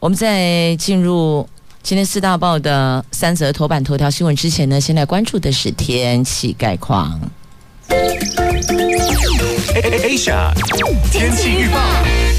我们在进入今天四大报的三则头版头条新闻之前呢，先来关注的是天气概况。Asia 天气预报。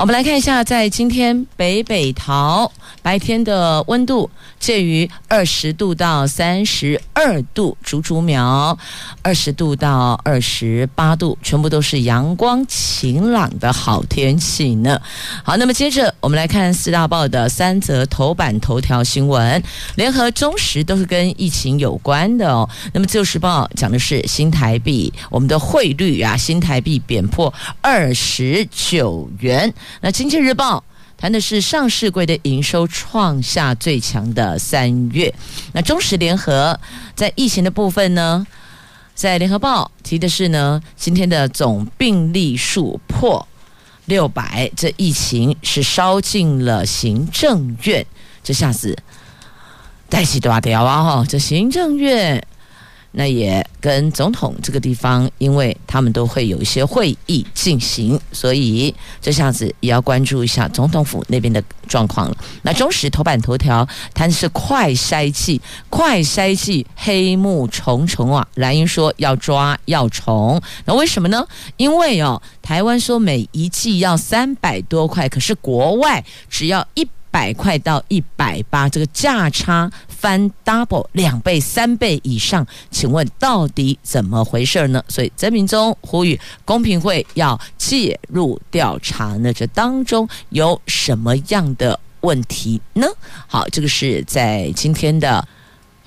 我们来看一下，在今天北北桃白天的温度。介于二十度到三十二度，竹竹苗二十度到二十八度，全部都是阳光晴朗的好天气呢。好，那么接着我们来看四大报的三则头版头条新闻，联合中时都是跟疫情有关的哦。那么自由时报讲的是新台币，我们的汇率啊，新台币贬破二十九元。那经济日报。谈的是上市柜的营收创下最强的三月。那中时联合在疫情的部分呢，在联合报提的是呢，今天的总病例数破六百，这疫情是烧进了行政院，这下子代志大条啊！哈，这行政院。那也跟总统这个地方，因为他们都会有一些会议进行，所以这下子也要关注一下总统府那边的状况了。那中时头版头条谈的是快筛剂，快筛剂黑幕重重啊！蓝营说要抓要重，那为什么呢？因为哦，台湾说每一剂要三百多块，可是国外只要一百块到一百八，这个价差翻 double 两倍、三倍以上，请问到底怎么回事呢？所以曾明忠呼吁公平会要介入调查，那这当中有什么样的问题呢？好，这个是在今天的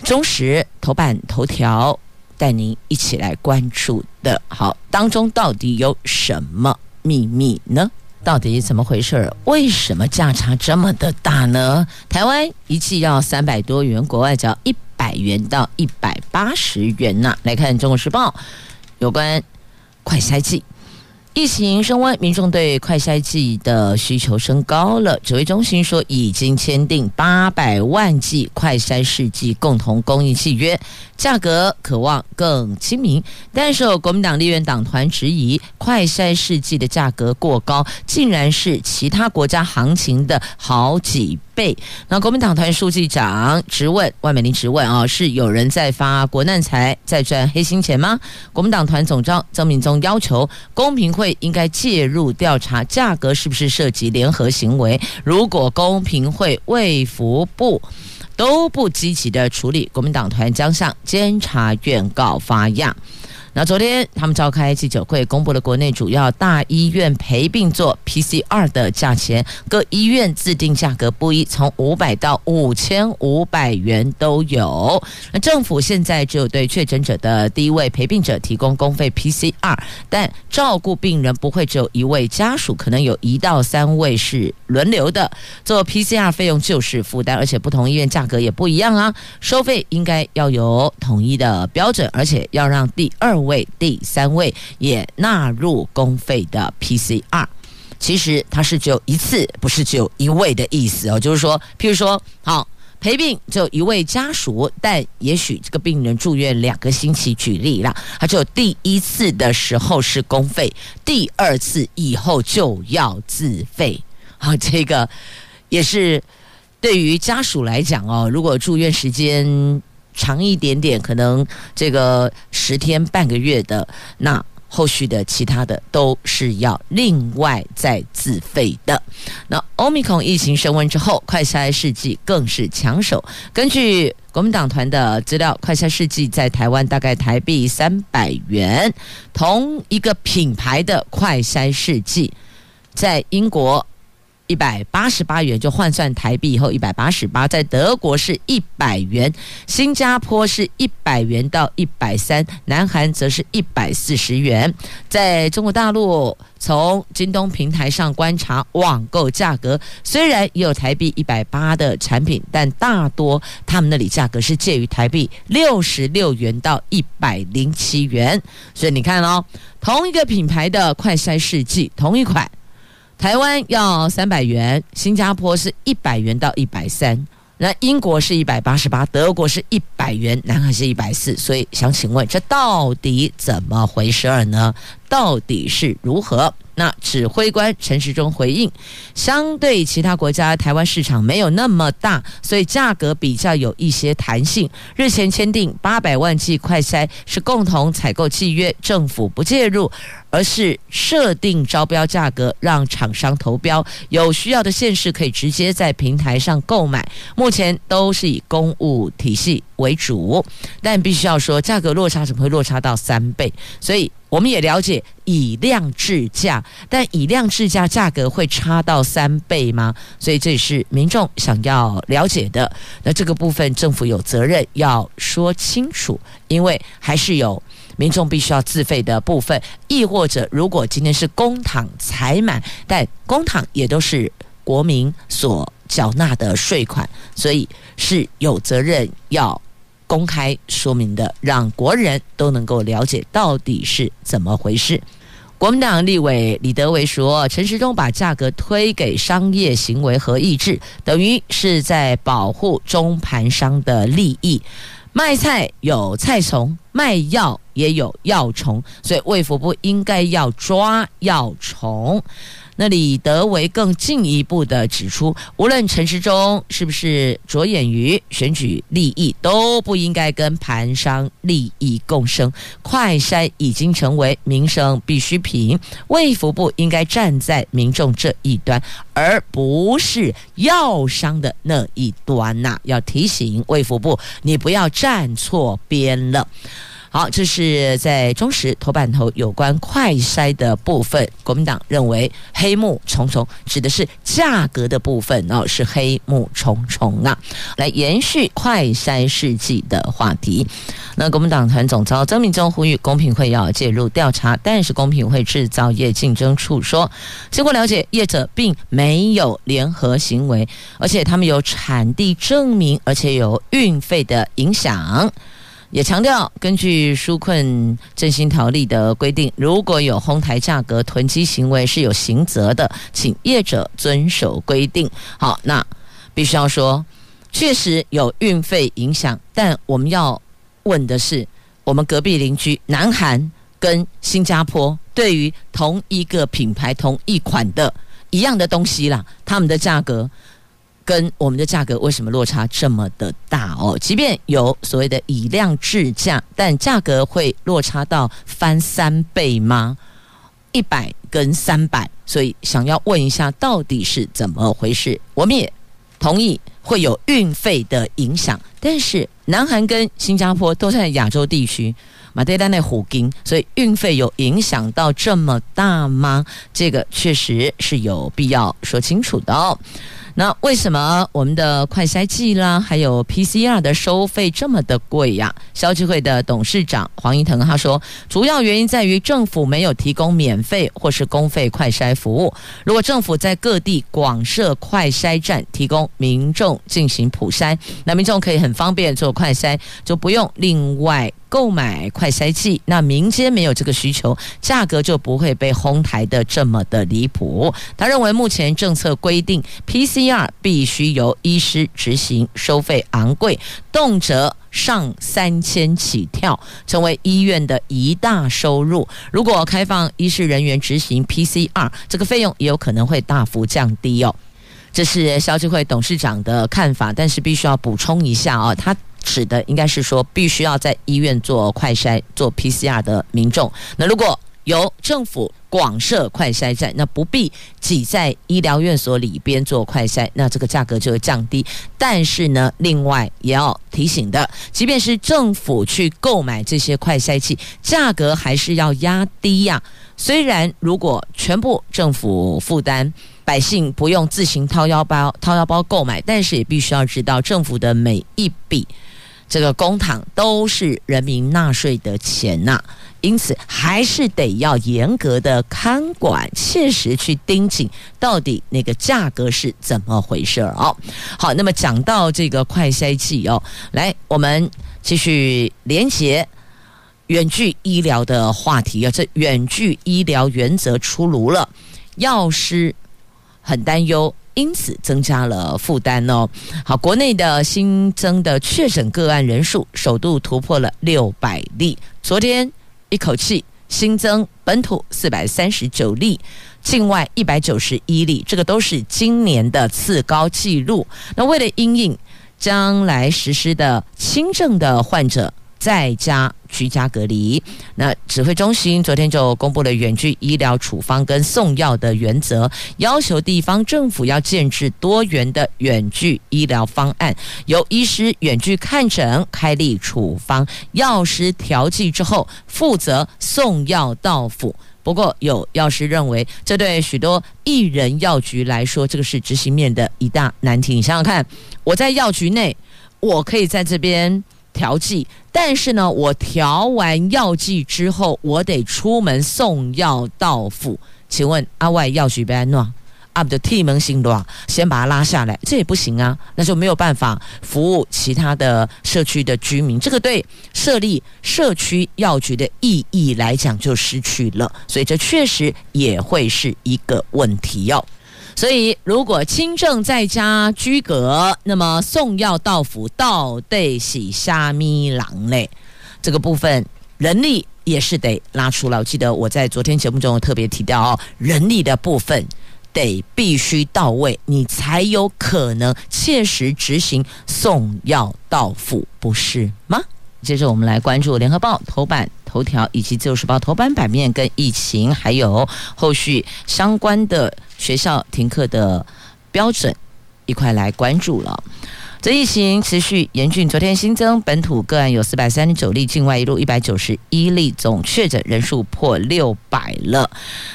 中时头版头条带您一起来关注的。好，当中到底有什么秘密呢？到底怎么回事？为什么价差这么的大呢？台湾一剂要三百多元，国外只要一百元到一百八十元呐、来看《中国时报》有关快筛剂。疫情升温，民众对快筛剂的需求升高了。指挥中心说，已经签订八百万剂快筛试剂共同供应契约，价格可望更亲民。但是国民党立院党团质疑，快筛试剂的价格过高，竟然是其他国家行情的好几那国民党团书记长质问万美玲质问啊，是有人在发国难财，在赚黑心钱吗？国民党团总召曾铭宗要求公平会应该介入调查，价格是不是涉及联合行为？如果公平会、卫福部都不积极的处理，国民党团将向监察院告发样。那昨天他们召开记者会，公布了国内主要大医院陪病做 PCR 的价钱，各医院自定价格不一，从五百到五千五百元都有。那政府现在只有对确诊者的第一位陪病者提供公费 PCR，但照顾病人不会只有一位家属，可能有一到三位是轮流的做 PCR，费用就是负担，而且不同医院价格也不一样啊，收费应该要有统一的标准，而且要让第二。位第三位也纳入公费的 PCR，其实它是只有一次，不是只有一位的意思哦。就是说，譬如说，好陪病只有一位家属，但也许这个病人住院两个星期，举例啦，他就第一次的时候是公费，第二次以后就要自费。好，这个也是对于家属来讲哦，如果住院时间。长一点点，可能这个十天半个月的，那后续的其他的都是要另外再自费的。那欧米孔疫情升温之后，快筛试剂更是抢手。根据国民党团的资料，快筛试剂在台湾大概台币三百元，同一个品牌的快筛试剂在英国。一百八十八元，就换算台币以后一百八十八，在德国是一百元，新加坡是一百元到一百三，南韩则是一百四十元。在中国大陆，从京东平台上观察网购价格，虽然也有台币一百八的产品，但大多他们那里价格是介于台币六十六元到一百零七元。所以你看哦，同一个品牌的快筛试剂，同一款。台湾要三百元，新加坡是一百元到一百三，那英国是一百八十八，德国是一百元，南韩是一百四，所以想请问，这到底怎么回事儿呢？到底是如何？那指挥官陈时中回应，相对其他国家，台湾市场没有那么大，所以价格比较有一些弹性。日前签订八百万剂快筛是共同采购契约，政府不介入，而是设定招标价格，让厂商投标，有需要的县市可以直接在平台上购买。目前都是以公务体系为主，但必须要说，价格落差怎么会落差到三倍？所以。我们也了解以量制价，但以量制价价格会差到三倍吗？所以这是民众想要了解的。那这个部分政府有责任要说清楚，因为还是有民众必须要自费的部分，亦或者如果今天是公帑采买，但公帑也都是国民所缴纳的税款，所以是有责任要。公开说明的，让国人都能够了解到底是怎么回事。国民党立委李德维说，陈时中把价格推给商业行为和意志，等于是在保护中盘商的利益。卖菜有菜虫，卖药也有药虫，所以卫福部应该要抓药虫。那李德维更进一步的指出，无论陈时中是不是着眼于选举利益，都不应该跟盘商利益共生。快筛已经成为民生必需品，卫福部应该站在民众这一端，而不是药商的那一端呐、要提醒卫福部，你不要站错边了。好，这是在中时头版头有关快筛的部分。国民党认为黑幕重重，指的是价格的部分哦，是黑幕重重啊。来延续快筛世纪的话题，那国民党团总召曾铭宗呼吁公平会要介入调查，但是公平会制造业竞争处说，经过了解，业者并没有联合行为，而且他们有产地证明，而且有运费的影响。也强调，根据纾困振兴条例的规定，如果有哄抬价格、囤积行为，是有刑责的，请业者遵守规定。好，那必须要说，确实有运费影响，但我们要问的是，我们隔壁邻居南韩跟新加坡，对于同一个品牌、同一款的一样的东西啦，他们的价格。跟我们的价格为什么落差这么的大哦？即便有所谓的以量制价，但价格会落差到翻三倍吗？一百跟三百，所以想要问一下，到底是怎么回事？我们也同意会有运费的影响，但是南韩跟新加坡都在亚洲地区，马德丹内虎鲸，所以运费有影响到这么大吗？这个确实是有必要说清楚的哦。那为什么我们的快筛剂啦，还有 PCR 的收费这么的贵呀？消基会的董事长黄宜腾他说，主要原因在于政府没有提供免费或是公费快筛服务。如果政府在各地广设快筛站，提供民众进行普筛，那民众可以很方便做快筛，就不用另外。购买快筛剂，那民间没有这个需求，价格就不会被哄抬的这么的离谱。他认为目前政策规定，PCR 必须由医师执行，收费昂贵，动辄上三千起跳，成为医院的一大收入。如果开放医师人员执行 PCR，这个费用也有可能会大幅降低哦。这是消基会董事长的看法，但是必须要补充一下哦，他。指的应该是说，必须要在医院做快筛、做 PCR 的民众。那如果由政府广设快筛站，那不必挤在医疗院所里边做快筛，那这个价格就会降低。但是呢，另外也要提醒的，即便是政府去购买这些快筛器，价格还是要压低呀、虽然如果全部政府负担。百姓不用自行掏腰包掏腰包购买，但是也必须要知道，政府的每一笔这个公帑都是人民纳税的钱呐、因此，还是得要严格的看管，切实去盯紧到底那个价格是怎么回事儿哦。好，那么讲到这个快筛剂哦，来，我们继续连接远距医疗的话题啊。这远距医疗原则出炉了，药师很担忧，因此增加了负担哦。好，国内的新增的确诊个案人数首度突破了六百例，昨天。一口气新增本土四百三十九例，境外一百九十一例，这个都是今年的次高纪录。那为了因应将来实施的轻症的患者。在家居家隔离。那指挥中心昨天就公布了远距医疗处方跟送药的原则，要求地方政府要建制多元的远距医疗方案，由医师远距看诊、开立处方，药师调剂之后负责送药到府。不过有药师认为，这对许多一人药局来说，这个是执行面的一大难题。你想想看，我在药局内，我可以在这边。调剂，但是呢，我调完药剂之后，我得出门送药到府。请问阿外药局被安诺阿的替门行动，先把它拉下来，这也不行啊，那就没有办法服务其他的社区的居民。这个对设立社区药局的意义来讲就失去了，所以这确实也会是一个问题哟、所以，如果轻症在家居隔，那么送药到府到得洗虾米郎嘞？这个部分人力也是得拉出来。我记得我在昨天节目中特别提到哦，人力的部分得必须到位，你才有可能切实执行送药到府，不是吗？接着我们来关注《联合报》头版头条以及《自由时报》头版版面跟疫情，还有后续相关的。学校停课的标准，一块来关注了。这疫情持续严峻，昨天新增本土个案有四百三十九例，境外一路一百九十一例，总确诊人数破六百了。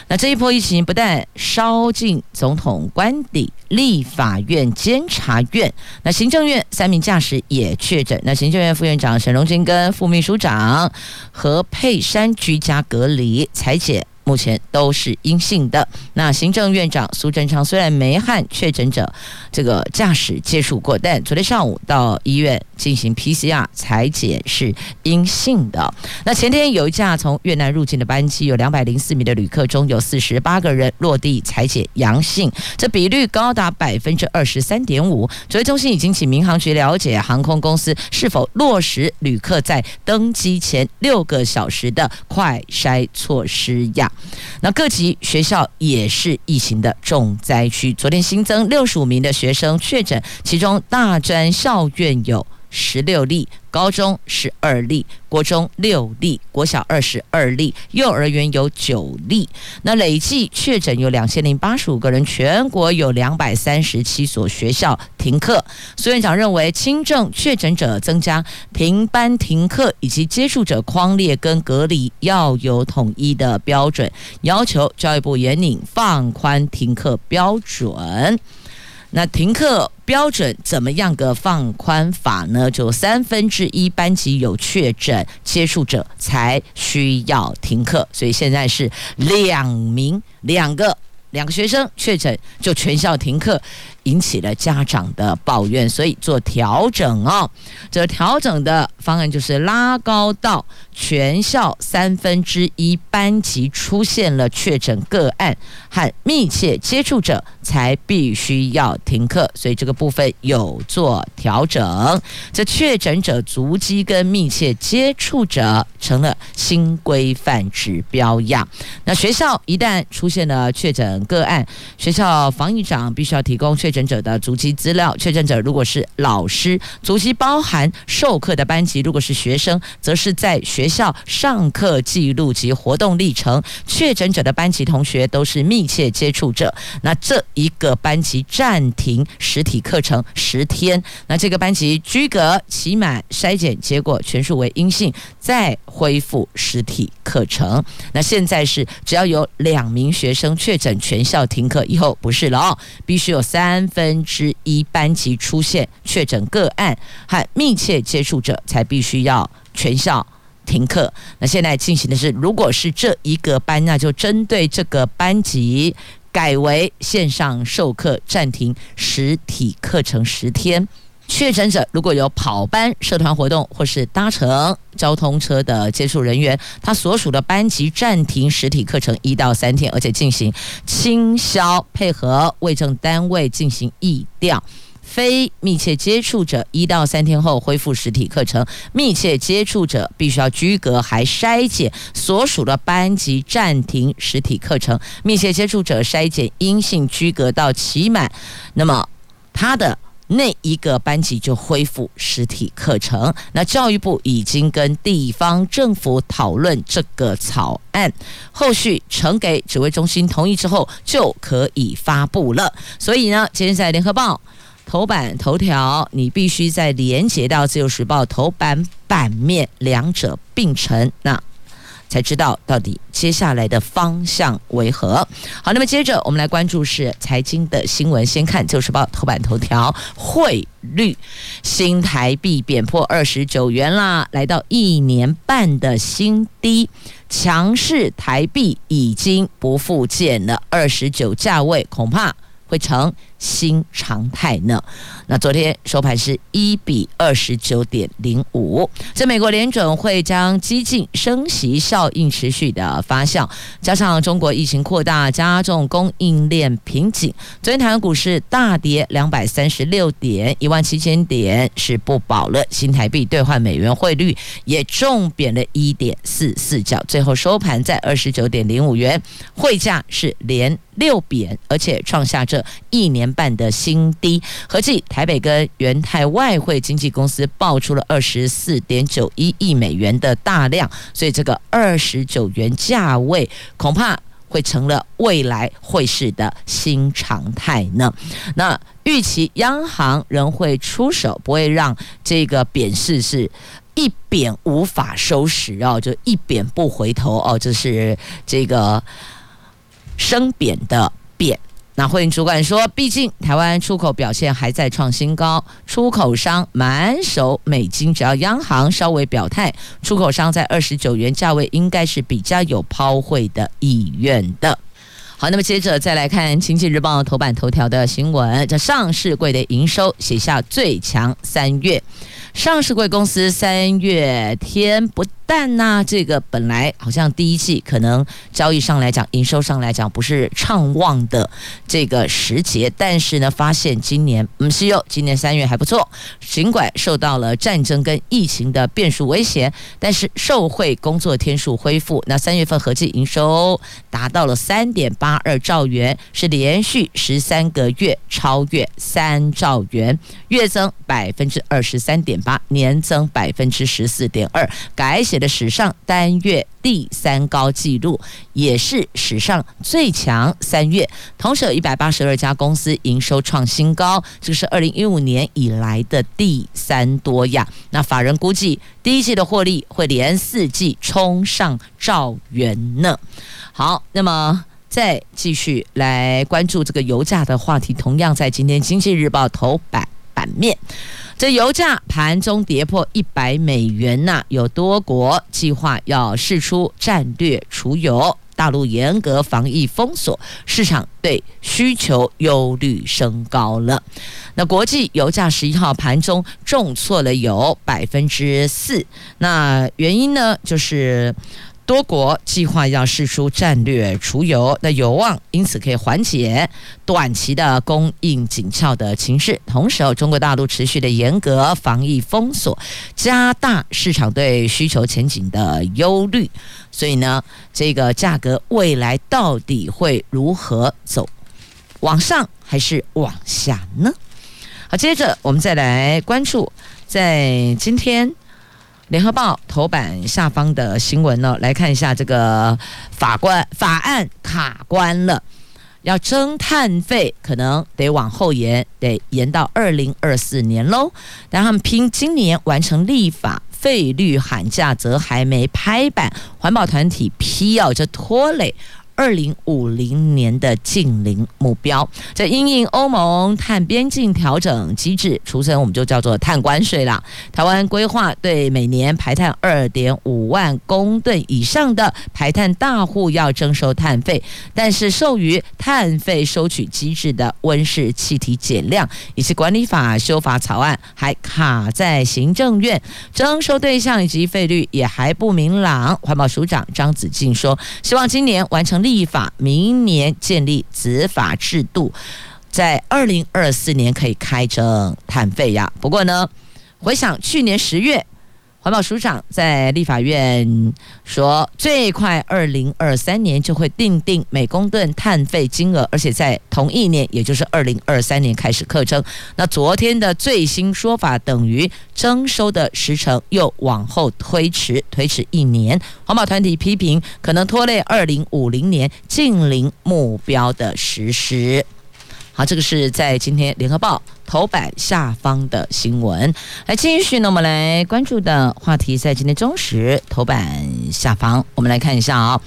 那这一波疫情不但烧进总统官邸、立法院、监察院，那行政院三名驾驶也确诊。那行政院副院长沈荣津跟副秘书长何佩珊居家隔离采检。目前都是阴性的。那行政院长苏贞昌虽然没和确诊者这个驾驶接触过，但昨天上午到医院进行 PCR 采检是阴性的。那前天有一架从越南入境的班机，有两百零四名的旅客中有四十八个人落地采检阳性，这比率高达百分之二十三点五。指挥中心已经请民航局了解航空公司是否落实旅客在登机前六个小时的快筛措施呀。那各级学校也是疫情的重灾区。昨天新增六十五名的学生确诊，其中大专校院有十六例。高中十二例，国中六例，国小二十二例，幼儿园有九例。那累计确诊有两千零八十五个人，全国有两百三十七所学校停课。苏院长认为，轻症确诊者增加，停班停课以及接触者框列跟隔离要有统一的标准，要求教育部严拟放宽停课标准。那停课标准怎么样个放宽法呢？就三分之一班级有确诊接触者才需要停课，所以现在是两名两个两个学生确诊就全校停课。引起了家长的抱怨，所以做调整哦。这调整的方案就是拉高到全校三分之一班级出现了确诊个案和密切接触者，才必须要停课。所以这个部分有做调整。这确诊者足迹跟密切接触者成了新规范指标样。那学校一旦出现了确诊个案，学校防疫长必须要提供确诊。者的足迹资料，确诊者如果是老师，足迹包含授课的班级；如果是学生，则是在学校上课记录及活动历程。确诊者的班级同学都是密切接触者，那这一个班级暂停实体课程十天，那这个班级居隔期满筛检结果全数为阴性，再恢复实体课程。那现在是只要有两名学生确诊，全校停课。以后不是了哦，必须有三分之一班级出现确诊个案和密切接触者，才必须要全校停课。那现在进行的是，如果是这一个班，那就针对这个班级改为线上授课，暂停实体课程十天。确诊者如果有跑班、社团活动或是搭乘交通车的接触人员，他所属的班级暂停实体课程一到三天，而且进行清消，配合卫生单位进行疫调。非密切接触者一到三天后恢复实体课程，密切接触者必须要居隔还筛检，所属的班级暂停实体课程。密切接触者筛检阴性居隔到期满，那么他的。那一个班级就恢复实体课程。那教育部已经跟地方政府讨论这个草案，后续呈给指挥中心同意之后，就可以发布了。所以呢，今天在联合报头版头条，你必须再连接到自由时报头版版面，两者并成。那。才知道到底接下来的方向为何。好，那么接着我们来关注是财经的新闻。先看《旧时报》头版头条：汇率，新台币贬破二十九元啦，来到一年半的新低，强势台币已经不复见了二十九价位，恐怕会成新常态呢。那昨天收盘是一比二十九点零五。在美国联准会将激进升息效应持续的发酵，加上中国疫情扩大，加重供应链瓶颈。昨天台湾股市大跌两百三十六点，一万七千点是不保了。新台币兑换美元汇率也重贬了一点四四角，最后收盘在二十九点零五元，汇价是连六贬，而且创下这一年半的新低，合计。台北跟元泰外汇经纪公司爆出了二十四点九一亿美元的大量，所以这个二十九元价位恐怕会成了未来汇市的新常态呢。那预期央行仍会出手，不会让这个贬势是一贬无法收拾哦，就一贬不回头哦，这是这个升贬的贬。那会主管说，毕竟台湾出口表现还在创新高，出口商满手美金，只要央行稍微表态，出口商在二十九元价位应该是比较有抛汇的意愿的。好，那么接着再来看《经济日报》头版头条的新闻，这上市柜的营收写下最强三月，上市柜公司三月天不。但呢，这个本来好像第一季可能交易上来讲，营收上来讲不是畅旺的这个时节，但是呢，发现今年嗯，是哟，今年三月还不错，尽管受到了战争跟疫情的变数威胁，但是受惠工作天数恢复，那三月份合计营收达到了三点八二兆元，是连续十三个月超越三兆元，月增百分之二十三点八，年增百分之十四点二，改写。的史上单月第三高纪录，也是史上最强三月。同时有一百八十二家公司营收创新高，这是二零一五年以来的第三多呀。那法人估计第一季的获利会连四季冲上兆元呢。好，那么再继续来关注这个油价的话题，同样在今天《经济日报》头版版面。这油价盘中跌破一百美元呐，有多国计划要试出战略储油，大陆严格防疫封锁，市场对需求忧虑升高了。那国际油价十一号盘中重挫了有百分之四，那原因呢就是。多国计划要试出战略储油，那有望因此可以缓解短期的供应紧俏的情势。同时，中国大陆持续的严格防疫封锁，加大市场对需求前景的忧虑。所以呢，这个价格未来到底会如何走？往上还是往下呢？好，接着我们再来关注，在今天。联合报头版下方的新闻呢，来看一下这个法官法案卡关了，要征碳费可能得往后延，得延到二零二四年喽。但他们拼今年完成立法，费率喊价则还没拍板，环保团体批要这拖累二零五零年的净零目标。这因应欧盟碳边境调整机制，俗称我们就叫做碳关税啦。台湾规划对每年排碳二点五万公吨以上的排碳大户要征收碳费，但是授予碳费收取机制的温室气体减量以及管理法修法草案还卡在行政院，征收对象以及费率也还不明朗。环保署长张子静说，希望今年完成立法，明年建立执法制度，在二零二四年可以开征碳费呀。不过呢，回想去年十月。环保署长在立法院说，最快二零二三年就会订定每公吨碳费金额，而且在同一年，也就是二零二三年开始课征。那昨天的最新说法，等于征收的时程又往后推迟，推迟一年。环保团体批评，可能拖累二零五零年净零目标的实施。好，这个是在今天联合报头版下方的新闻。来继续呢，我们来关注的话题在今天中时头版下方，我们来看一下啊、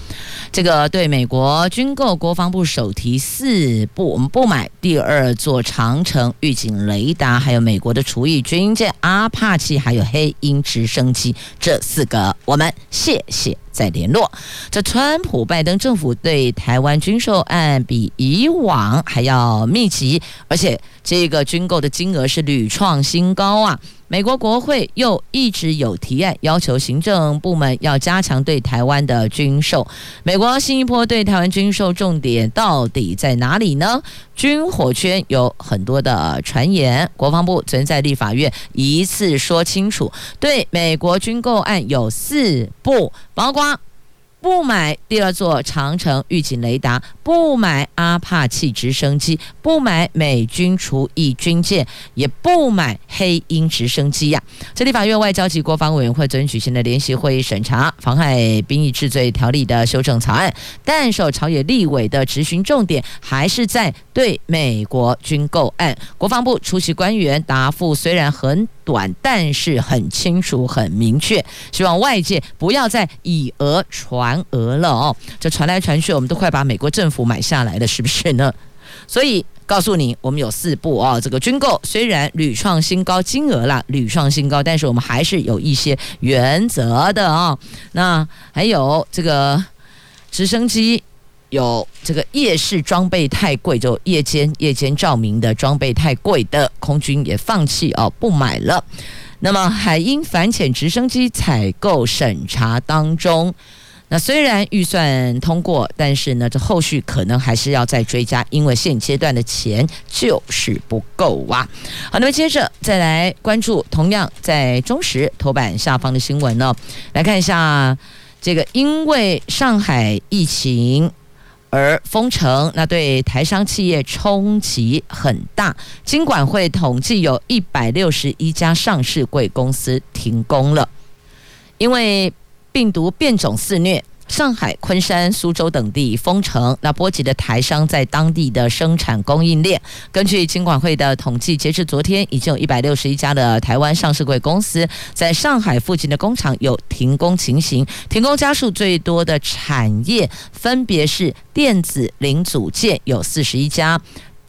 这个对美国军购，国防部首提四不，我们不买第二座长城预警雷达，还有美国的除役军舰阿帕奇，还有黑鹰直升机这四个，我们谢谢。再联络，这川普拜登政府对台湾军售案比以往还要密集，而且这个军购的金额是屡创新高啊！美国国会又一直有提案，要求行政部门要加强对台湾的军售。美国新一波对台湾军售重点到底在哪里呢？军火圈有很多的传言，国防部存在立法院一次说清楚，对美国军购案有四步，包括。不买第二座长城预警雷达，不买阿帕奇直升机，不买美军除役军舰，也不买黑鹰直升机呀、啊！这立法院外交及国防委员会昨天举行的联席会议审查妨害兵役治罪条例的修正草案，但受朝野立委的质询重点还是在对美国军购案。国防部出席官员答复虽然很短，但是很清楚、很明确，希望外界不要再以讹传讹了哦。这传来传去，我们都快把美国政府买下来了，是不是呢？所以告诉你，我们有四不哦。这个军购虽然屡创新高，金额啦屡创新高，但是我们还是有一些原则的哦。那还有这个直升机。有这个夜视装备太贵，就夜间夜间照明的装备太贵的空军也放弃哦，不买了。那么海鹰反潜直升机采购审查当中，那虽然预算通过，但是呢，这后续可能还是要再追加，因为现阶段的钱就是不够啊。好，那么接着再来关注同样在中时头版下方的新闻呢，来看一下这个，因为上海疫情。而封城，那对台商企业冲击很大。金管会统计，有一百六十一家上市贵公司停工了，因为病毒变种肆虐。上海、昆山、苏州等地封城，那波及的台商在当地的生产供应链。根据金管会的统计，截至昨天，已经有一百六十一家的台湾上市柜公司在上海附近的工厂有停工情形。停工家数最多的产业分别是电子零组件，有四十一家。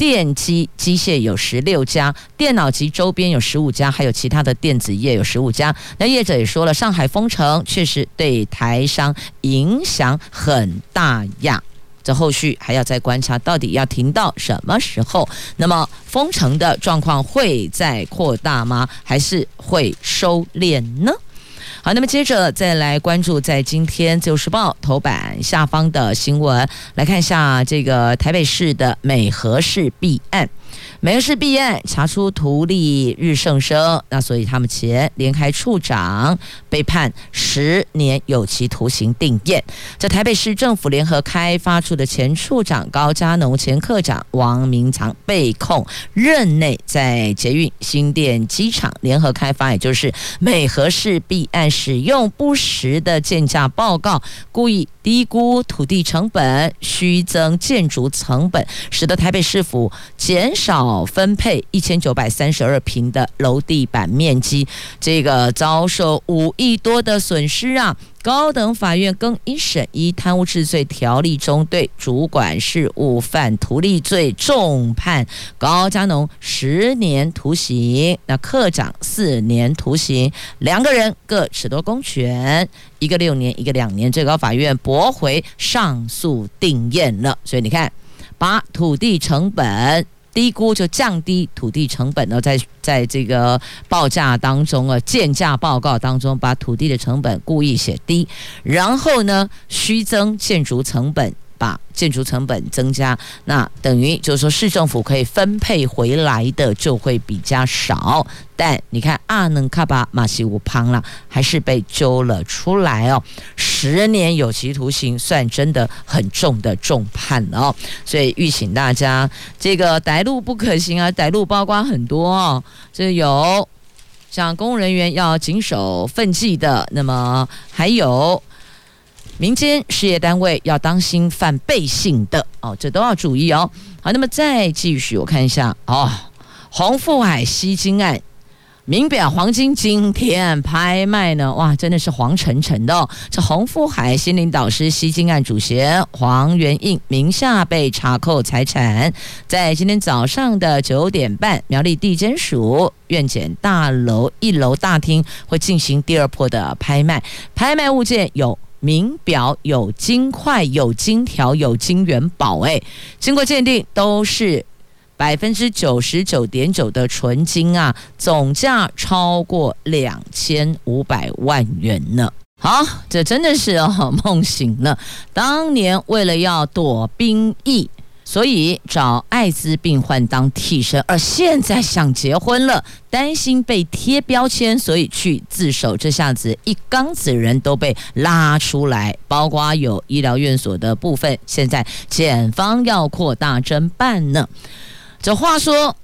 电机机械有十六家，电脑及周边有十五家，还有其他的电子业有十五家。那业者也说了，上海封城确实对台商影响很大呀。这后续还要再观察，到底要停到什么时候？那么封城的状况会再扩大吗？还是会收敛呢？好，那么接着再来关注在今天《自由时报》头版下方的新闻，来看一下这个台北市的美和市弊案。美和市弊案查出图利日盛生，那所以他们前联开处长被判十年有期徒刑定谳。这台北市政府联合开发处的前处长高嘉农、前科长王明藏被控任内在捷运新店机场联合开发，也就是美和市弊案，使用不实的建价报告，故意低估土地成本，虚增建筑成本，使得台北市府减少。少分配一千九百三十二平的楼地板面积，这个遭受五亿多的损失啊！高等法院更一审依贪污治罪条例中对主管事务犯图利罪重判高嘉农十年徒刑，那科长四年徒刑，两个人各褫夺公权，一个六年，一个两年，最高法院驳回上诉定验了。所以你看，把土地成本。低估就降低土地成本呢，在在这个报价当中啊，建价报告当中把土地的成本故意写低，然后呢虚增建筑成本。把建筑成本增加，那等于就是说市政府可以分配回来的就会比较少。但你看阿能卡巴马西乌胖了，还是被揪了出来哦，十年有期徒刑，算真的很重的重判了哦。所以预请大家，这个歹路不可行啊，歹路包括很多哦，这有像公务人员要谨守分纪的，那么还有。民间事业单位要当心犯背信的哦，这都要注意哦。好，那么再继续，我看一下哦，红富海吸金案，名表黄金今天拍卖呢，哇，真的是黄澄澄的哦。这洪富海心灵导师吸金案主嫌黄元印名下被查扣财产，在今天早上的九点半，苗栗地检署院检大楼一楼大厅会进行第二波的拍卖，拍卖物件有。名表有金块，有金条，有金元宝，哎，经过鉴定都是百分之九十九点九的纯金啊，总价超过两千五百万元呢。好，这真的是哦，梦醒了。当年为了要躲兵役。所以找艾滋病患当替身，而现在想结婚了，担心被贴标签，所以去自首。这下子一缸子人都被拉出来，包括有医疗院所的部分。现在检方要扩大侦办呢。这话说，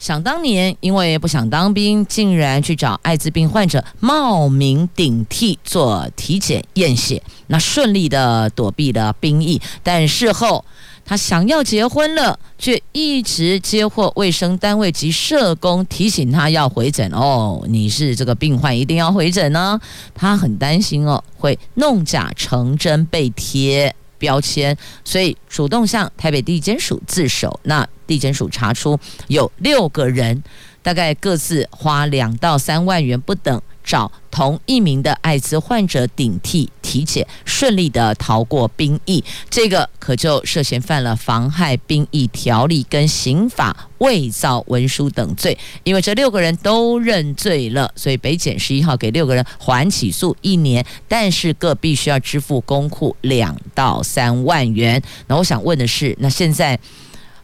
想当年因为不想当兵，竟然去找艾滋病患者冒名顶替做体检验血，那顺利的躲避了兵役，但事后。他想要结婚了，却一直接获卫生单位及社工提醒他要回诊哦。你是这个病患，一定要回诊呢。他很担心哦，会弄假成真被贴标签，所以主动向台北地检署自首。那地检署查出有六个人，大概各自花两到三万元不等。找同一名的艾滋患者顶替体检，顺利的逃过兵役，这个可就涉嫌犯了妨害兵役条例跟刑法伪造文书等罪。因为这六个人都认罪了，所以北检十一号给六个人缓起诉一年，但是各必须要支付公库两到三万元。那我想问的是，那现在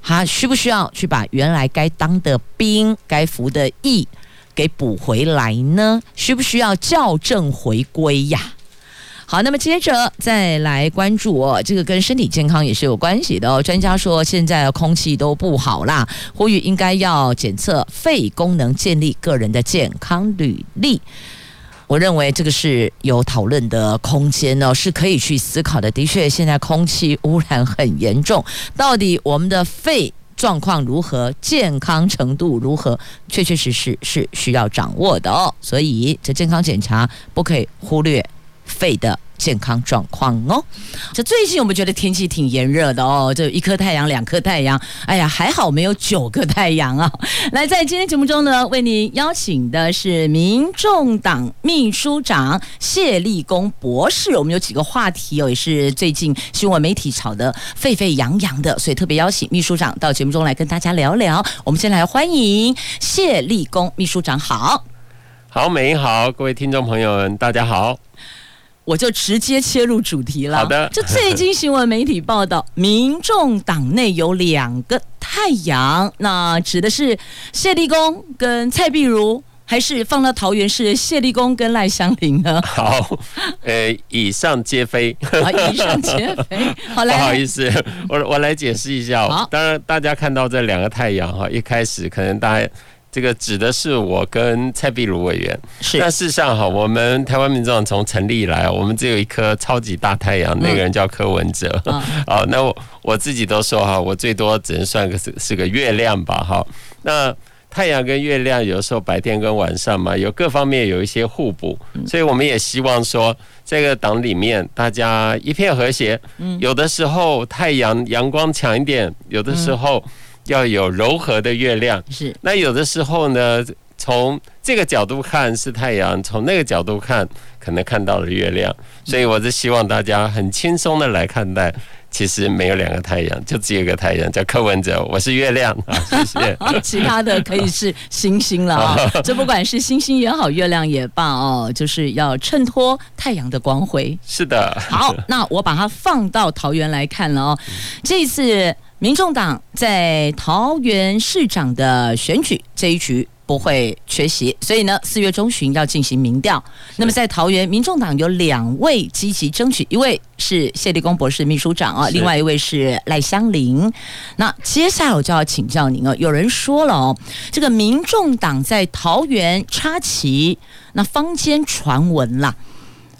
他需不需要去把原来该当的兵、该服的役？给补回来呢？需不需要校正回归呀？好，那么接着再来关注哦，这个跟身体健康也是有关系的哦。专家说现在空气都不好啦，呼吁应该要检测肺功能，建立个人的健康履历。我认为这个是有讨论的空间哦，是可以去思考的。的确，现在空气污染很严重，到底我们的肺？状况如何？健康程度如何？确确实实是需要掌握的哦。所以这健康检查不可以忽略肺的。健康状况哦，这最近我们觉得天气挺炎热的哦，这一颗太阳，两颗太阳，哎呀，还好没有九个太阳啊！来，在今天节目中呢，为您邀请的是民众党秘书长谢立功博士。我们有几个话题哦，也是最近新闻媒体炒得沸沸扬扬的，所以特别邀请秘书长到节目中来跟大家聊聊。我们先来欢迎谢立功秘书长，好，好，美好，各位听众朋友们，大家好。我就直接切入主题了。好的，就最近新闻媒体报道，民众党内有两个太阳，那指的是谢立功跟蔡碧如，还是放到桃园市谢立功跟赖香伶呢？好，呃，以上皆非。啊，以上皆非。好，来，不好意思，我我来解释一下。好，当然大家看到这两个太阳哈，一开始可能大家。这个指的是我跟蔡壁如委员。是。但事实上哈，我们台湾民众党从成立以来，我们只有一颗超级大太阳，那个人叫柯文哲。啊、嗯，那我我自己都说哈，我最多只能算个是是个月亮吧哈。那太阳跟月亮有时候白天跟晚上嘛，有各方面有一些互补，所以我们也希望说，这个党里面大家一片和谐。有的时候太阳阳光强一点，有的时候。要有柔和的月亮，是。那有的时候呢，从这个角度看是太阳，从那个角度看可能看到了月亮。所以我是希望大家很轻松的来看待，其实没有两个太阳，就只有一个太阳，叫柯文哲，我是月亮啊，谢谢。其他的可以是星星了啊，这不管是星星也好，月亮也罢哦，就是要衬托太阳的光辉。是的。好，那我把它放到桃园来看了哦，这一次。民众党在桃园市长的选举这一局不会缺席，所以呢，四月中旬要进行民调。那么在桃园，民众党有两位积极争取，一位是谢立功博士秘书长啊，另外一位是赖香伶。那接下来我就要请教您哦，有人说了哦，这个民众党在桃园插旗，那坊间传闻啦，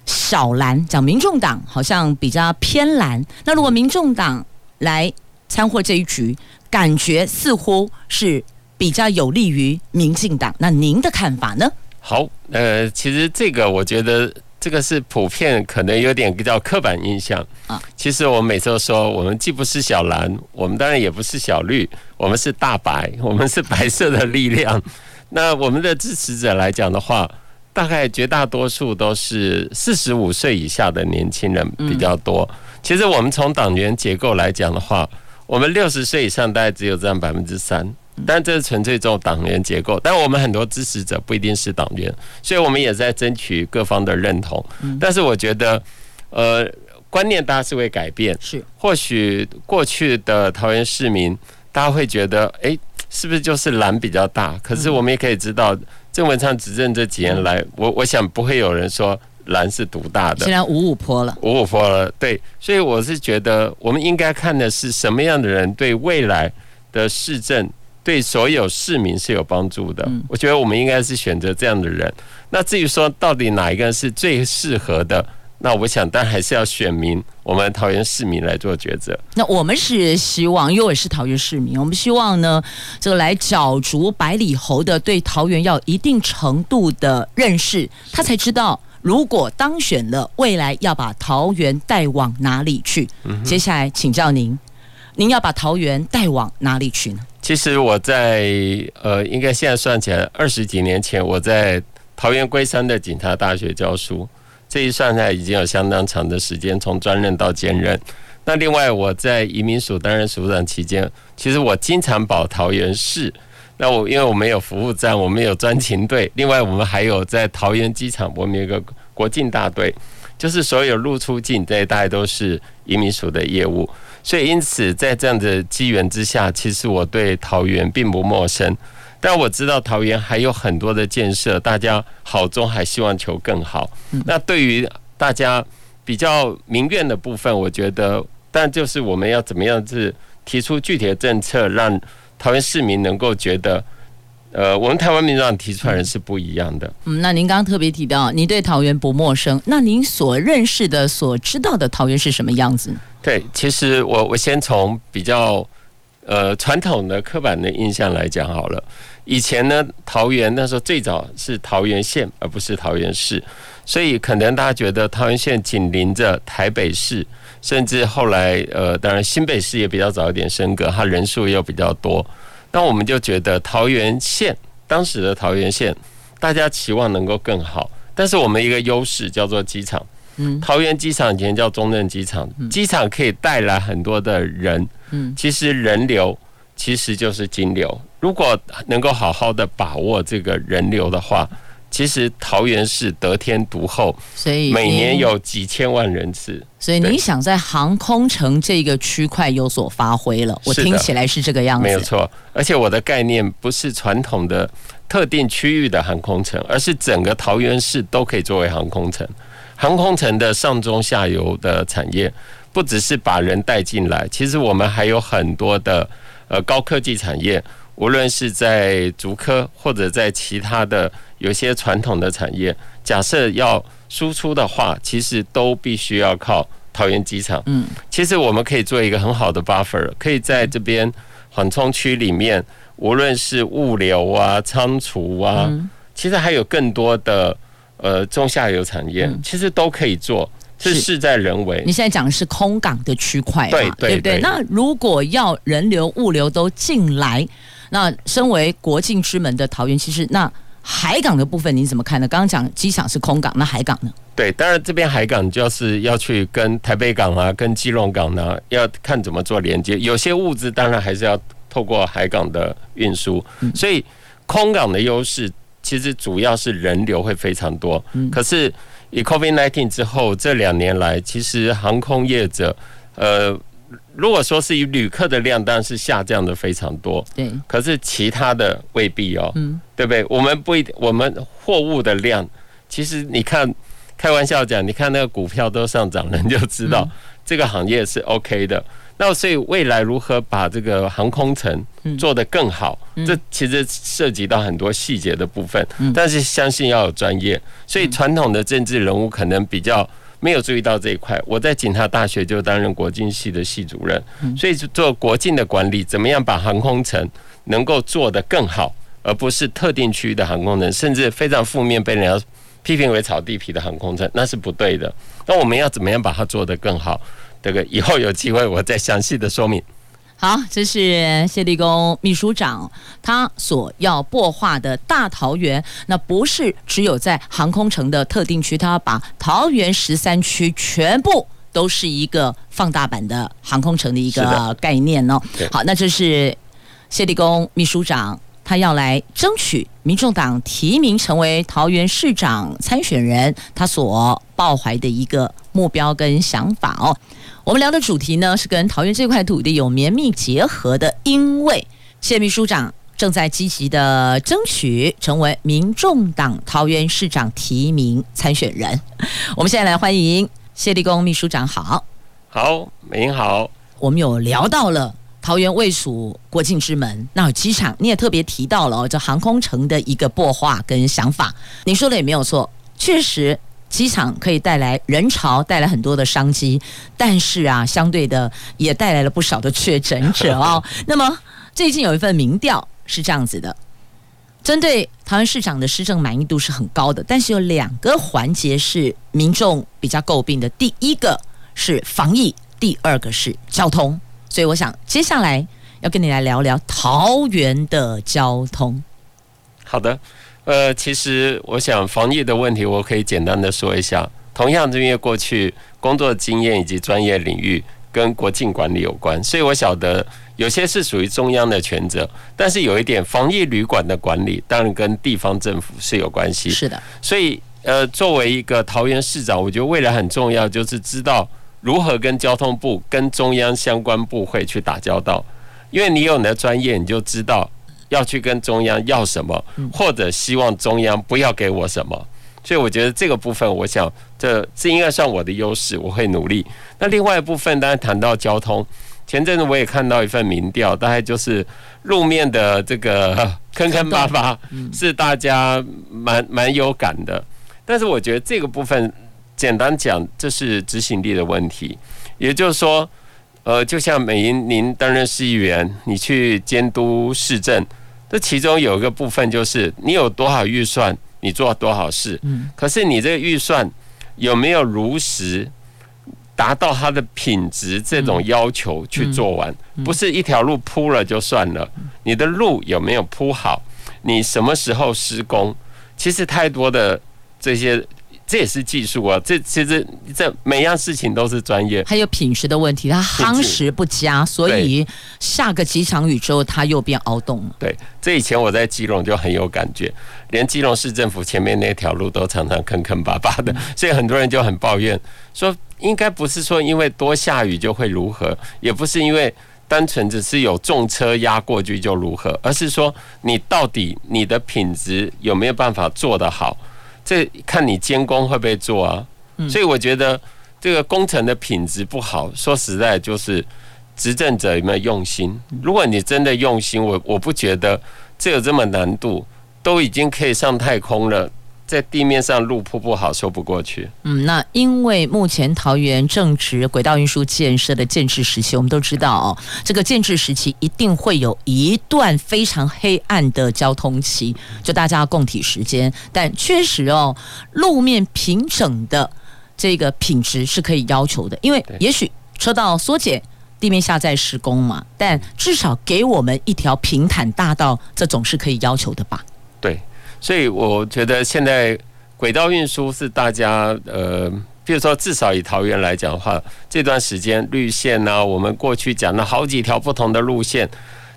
小蓝讲民众党好像比较偏蓝。那如果民众党来参会这一局，感觉似乎是比较有利于民进党。那您的看法呢？好，呃，其实这个我觉得这个是普遍可能有点比较刻板印象啊。其实我们每次都说，我们既不是小蓝，我们当然也不是小绿，我们是大白，我们是白色的力量。那我们的支持者来讲的话，大概绝大多数都是四十五岁以下的年轻人比较多。嗯、其实我们从党员结构来讲的话，我们六十岁以上大概只有占百分之三，但这是纯粹这种党员结构。但我们很多支持者不一定是党员，所以我们也在争取各方的认同。但是我觉得，呃，观念大家是会改变。是，或许过去的桃园市民，大家会觉得，哎，是不是就是蓝比较大？可是我们也可以知道，郑文灿执政这几年来，我我想不会有人说。蓝是独大的，现在五五坡了，五五坡了，对，所以我是觉得，我们应该看的是什么样的人对未来的市政，对所有市民是有帮助的。我觉得我们应该是选择这样的人。那至于说到底哪一个人是最适合的，那我想，但还是要选民，我们桃园市民来做抉择。那我们是希望，因为我是桃园市民，我们希望呢，这个来角逐百里侯的，对桃园要一定程度的认识，他才知道。如果当选了，未来要把桃园带往哪里去？接下来请教您，您要把桃园带往哪里去呢？其实我在呃，应该现在算起来二十几年前，我在桃园龟山的警察大学教书，这一算下来已经有相当长的时间，从专任到兼任。那另外我在移民署担任署长期间，其实我经常跑桃园市。那我因为我们有服务站，我们有专勤队，另外我们还有在桃园机场，我们有一个国境大队，就是所有入出境这一带都是移民署的业务，所以因此在这样的机缘之下，其实我对桃园并不陌生，但我知道桃园还有很多的建设，大家好中还希望求更好。那对于大家比较民怨的部分，我觉得，但就是我们要怎么样是提出具体的政策，让。桃园市民能够觉得，呃，我们台湾民主党提出来人是不一样的。嗯，那您刚刚特别提到，您对桃园不陌生，那您所认识的、所知道的桃园是什么样子？对，其实我我先从比较呃传统的刻板的印象来讲好了。以前呢，桃园那时候最早是桃园县，而不是桃园市，所以可能大家觉得桃园县紧邻着台北市。甚至后来，呃，当然新北市也比较早一点升格，它人数又比较多。那我们就觉得桃园县当时的桃园县，大家期望能够更好。但是我们一个优势叫做机场，嗯，桃园机场以前叫中正机场，机场可以带来很多的人，嗯，其实人流其实就是金流。如果能够好好的把握这个人流的话。其实桃园市得天独厚，所以每年有几千万人次。所以你想在航空城这个区块有所发挥了，我听起来是这个样子。没有错，而且我的概念不是传统的特定区域的航空城，而是整个桃园市都可以作为航空城。航空城的上中下游的产业，不只是把人带进来，其实我们还有很多的呃高科技产业。无论是在竹科或者在其他的有些传统的产业，假设要输出的话，其实都必须要靠桃园机场。嗯，其实我们可以做一个很好的 buffer，可以在这边缓冲区里面，无论是物流啊、仓储啊，其实还有更多的呃中下游产业，其实都可以做。是事在人为。你现在讲的是空港的区块嘛？对对对，对不对？那如果要人流、物流都进来，那身为国境之门的桃园，其实那海港的部分你怎么看呢？刚刚讲机场是空港，那海港呢？对，当然这边海港就是要去跟台北港啊、跟基隆港呢，要看怎么做连接。有些物资当然还是要透过海港的运输，所以空港的优势其实主要是人流会非常多。可是。以 COVID-19 之后这两年来，其实航空业者，呃，如果说是以旅客的量，当然是下降的非常多。对。可是其他的未必哦。嗯。对不对？我们不一定，我们货物的量，其实你看，开玩笑讲，你看那个股票都上涨了，你就知道这个行业是 OK 的。那所以未来如何把这个航空城做得更好，这其实涉及到很多细节的部分。嗯但是相信要有专业，所以传统的政治人物可能比较没有注意到这一块。我在警察大学就担任国境系的系主任，所以做国境的管理，怎么样把航空城能够做得更好，而不是特定区域的航空城，甚至非常负面被人家批评为炒地皮的航空城，那是不对的。那我们要怎么样把它做得更好？这个以后有机会我再详细的说明。好，这是谢立功秘书长他所要擘画的大桃园，那不是只有在航空城的特定区，他要把桃园十三区全部都是一个放大版的航空城的一个概念哦。好，那这是谢立功秘书长。他要来争取民众党提名成为桃园市长参选人，他所抱怀的一个目标跟想法哦。我们聊的主题呢是跟桃园这块土地有绵密结合的，因为谢秘书长正在积极的争取成为民众党桃园市长提名参选人。我们现在来欢迎谢立功秘书长，好，好，您好，我们有聊到了。桃园位属国境之门，那有机场你也特别提到了这航空城的一个擘画跟想法，你说的也没有错，确实机场可以带来人潮，带来很多的商机，但是啊，相对的也带来了不少的确诊者哦。那么最近有一份民调是这样子的，针对台湾市长的施政满意度是很高的，但是有两个环节是民众比较诟病的，第一个是防疫，第二个是交通。所以我想接下来要跟你来聊聊桃园的交通。好的，呃，其实我想防疫的问题，我可以简单的说一下。同样，因为过去工作经验以及专业领域跟国境管理有关，所以我晓得有些是属于中央的权责，但是有一点防疫旅馆的管理，当然跟地方政府是有关系。是的，所以呃，作为一个桃园市长，我觉得未来很重要，就是知道。如何跟交通部、跟中央相关部会去打交道？因为你有你的专业，你就知道要去跟中央要什么，或者希望中央不要给我什么。所以我觉得这个部分，我想这这应该算我的优势，我会努力。那另外一部分，当然谈到交通，前阵子我也看到一份民调，大概就是路面的这个 坑坑巴巴，是大家蛮蛮有感的。但是我觉得这个部分。简单讲，这是执行力的问题。也就是说，呃，就像美英您担任市议员，你去监督市政，这其中有一个部分就是你有多少预算，你做多少事。嗯。可是你这个预算有没有如实达到它的品质这种要求去做完？不是一条路铺了就算了，你的路有没有铺好？你什么时候施工？其实太多的这些。这也是技术啊！这其实这每样事情都是专业，还有品质的问题，它夯实不佳，所以下个几场雨之后，它又变凹洞了。对，这以前我在基隆就很有感觉，连基隆市政府前面那条路都常常坑坑巴巴的，所以很多人就很抱怨，说应该不是说因为多下雨就会如何，也不是因为单纯只是有重车压过去就如何，而是说你到底你的品质有没有办法做得好。这看你监工会不会做啊？所以我觉得这个工程的品质不好，说实在就是执政者有没有用心。如果你真的用心，我我不觉得这有这么难度，都已经可以上太空了。在地面上路铺不好，说不过去。嗯，那因为目前桃园正值轨道运输建设的建制时期，我们都知道哦，这个建制时期一定会有一段非常黑暗的交通期，就大家要共体时间。但确实哦，路面平整的这个品质是可以要求的，因为也许车道缩减，地面下在施工嘛，但至少给我们一条平坦大道，这总是可以要求的吧？对。所以我觉得现在轨道运输是大家呃，比如说至少以桃园来讲的话，这段时间绿线呢、啊，我们过去讲了好几条不同的路线，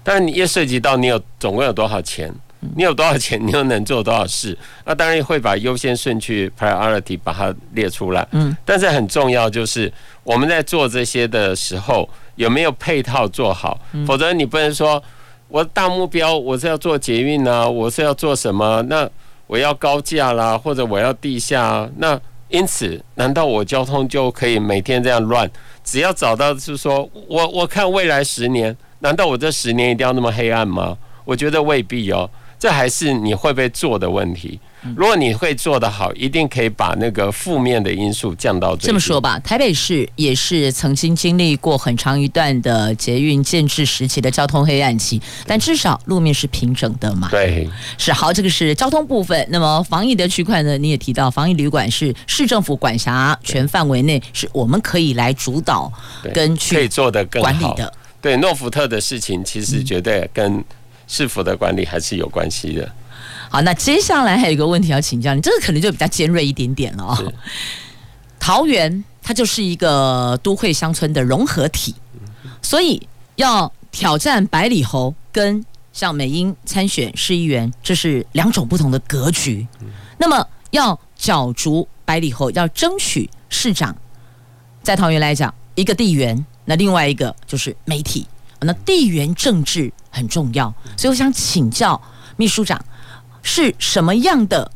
但是你也涉及到你有总共有多少钱，你有多少钱，你又能做多少事，那当然会把优先顺序 priority 把它列出来。嗯，但是很重要就是我们在做这些的时候有没有配套做好，否则你不能说。我大目标，我是要做捷运啊，我是要做什么？那我要高架啦，或者我要地下啊。那因此，难道我交通就可以每天这样乱？只要找到是说我我看未来十年，难道我这十年一定要那么黑暗吗？我觉得未必哦。这还是你会不会做的问题。如果你会做得好，一定可以把那个负面的因素降到最低。这么说吧，台北市也是曾经经历过很长一段的捷运建制时期的交通黑暗期，但至少路面是平整的嘛。对，是好，这个是交通部分。那么防疫的区块呢？你也提到，防疫旅馆是市政府管辖权范围内，是我们可以来主导跟去可以做的更好管理的。对，诺福特的事情其实绝对跟市府的管理还是有关系的。好，那接下来还有一个问题要请教你，这个可能就比较尖锐一点点了哦。桃园它就是一个都会乡村的融合体，所以要挑战百里侯跟像美英参选市议员，这是两种不同的格局。那么要角逐百里侯，要争取市长，在桃园来讲，一个地缘，那另外一个就是媒体，那地缘政治很重要，所以我想请教秘书长。是什么样的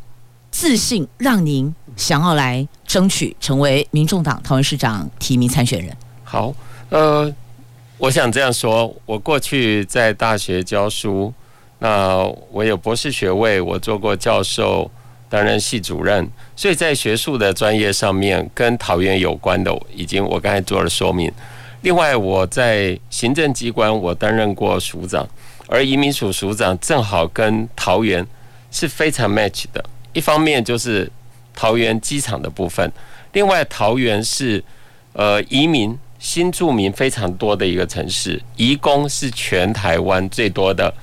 自信让您想要来争取成为民众党桃园市长提名参选人？好，呃，我想这样说，我过去在大学教书，那我有博士学位，我做过教授，担任系主任，所以在学术的专业上面跟桃园有关的，已经我刚才做了说明。另外，我在行政机关我担任过署长，而移民署署长正好跟桃园。是非常 match 的。一方面就是桃园机场的部分，另外桃园是呃移民新住民非常多的一个城市，移工是全台湾最多的。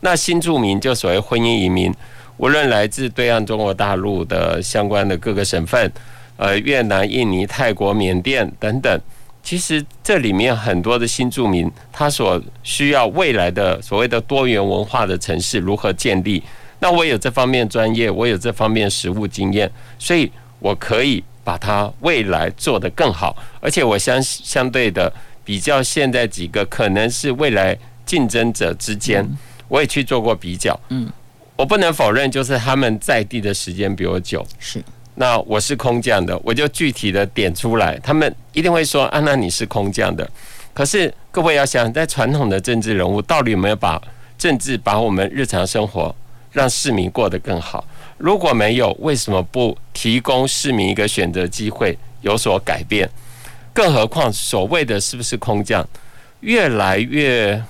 那新住民就所谓婚姻移民，无论来自对岸中国大陆的相关的各个省份，呃越南、印尼、泰国、缅甸等等，其实这里面很多的新住民，他所需要未来的所谓的多元文化的城市如何建立？那我有这方面专业，我有这方面实务经验，所以我可以把它未来做得更好，而且我相相对的比较现在几个可能是未来竞争者之间，我也去做过比较。嗯，我不能否认，就是他们在地的时间比我久。是，那我是空降的，我就具体的点出来，他们一定会说啊，那你是空降的。可是各位要想，在传统的政治人物，到底有没有把政治把我们日常生活？让市民过得更好。如果没有，为什么不提供市民一个选择机会，有所改变？更何况，所谓的是不是空降？越来越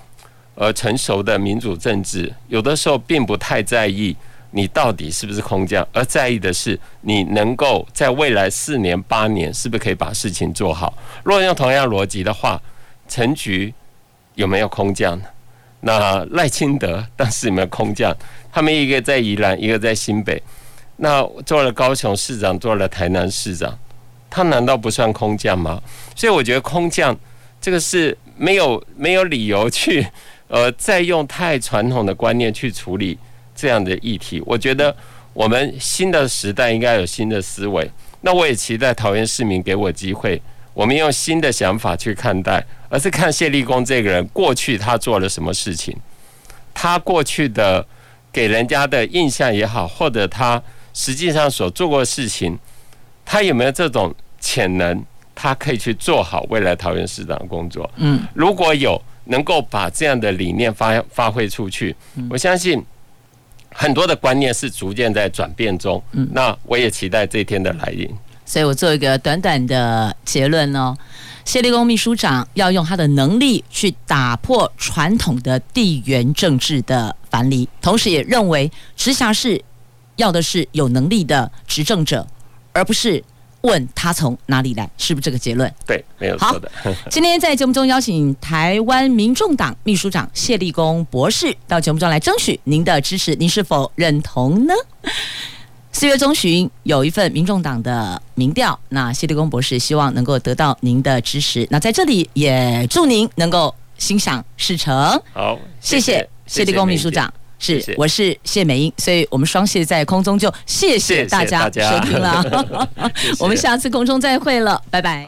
呃成熟的民主政治，有的时候并不太在意你到底是不是空降，而在意的是你能够在未来四年、八年是不是可以把事情做好。如果用同样逻辑的话，陈菊有没有空降呢？那赖清德当时有没有空降？他们一个在宜兰，一个在新北。那做了高雄市长，做了台南市长，他难道不算空降吗？所以我觉得空降这个是没有没有理由去呃再用太传统的观念去处理这样的议题。我觉得我们新的时代应该有新的思维。那我也期待桃园市民给我机会，我们用新的想法去看待，而是看谢立功这个人过去他做了什么事情，他过去的。给人家的印象也好，或者他实际上所做过的事情，他有没有这种潜能他可以去做好未来桃园市长的工作。嗯，如果有能够把这样的理念发发挥出去，我相信很多的观念是逐渐在转变中。嗯，那我也期待这一天的来临。所以我做一个短短的结论哦。谢立功秘书长要用他的能力去打破传统的地缘政治的藩篱，同时也认为直辖市要的是有能力的执政者，而不是问他从哪里来，是不是这个结论？对，没有错的。今天在节目中邀请台湾民众党秘书长谢立功博士到节目中来争取您的支持，您是否认同呢？四月中旬有一份民众党的民调，那谢立功博士希望能够得到您的支持。那在这里也祝您能够心想事成。好，谢谢谢立功秘书长。是，谢谢我是谢美英，所以我们双谢在空中就谢谢大家收听了。我们下次空中再会了，拜拜。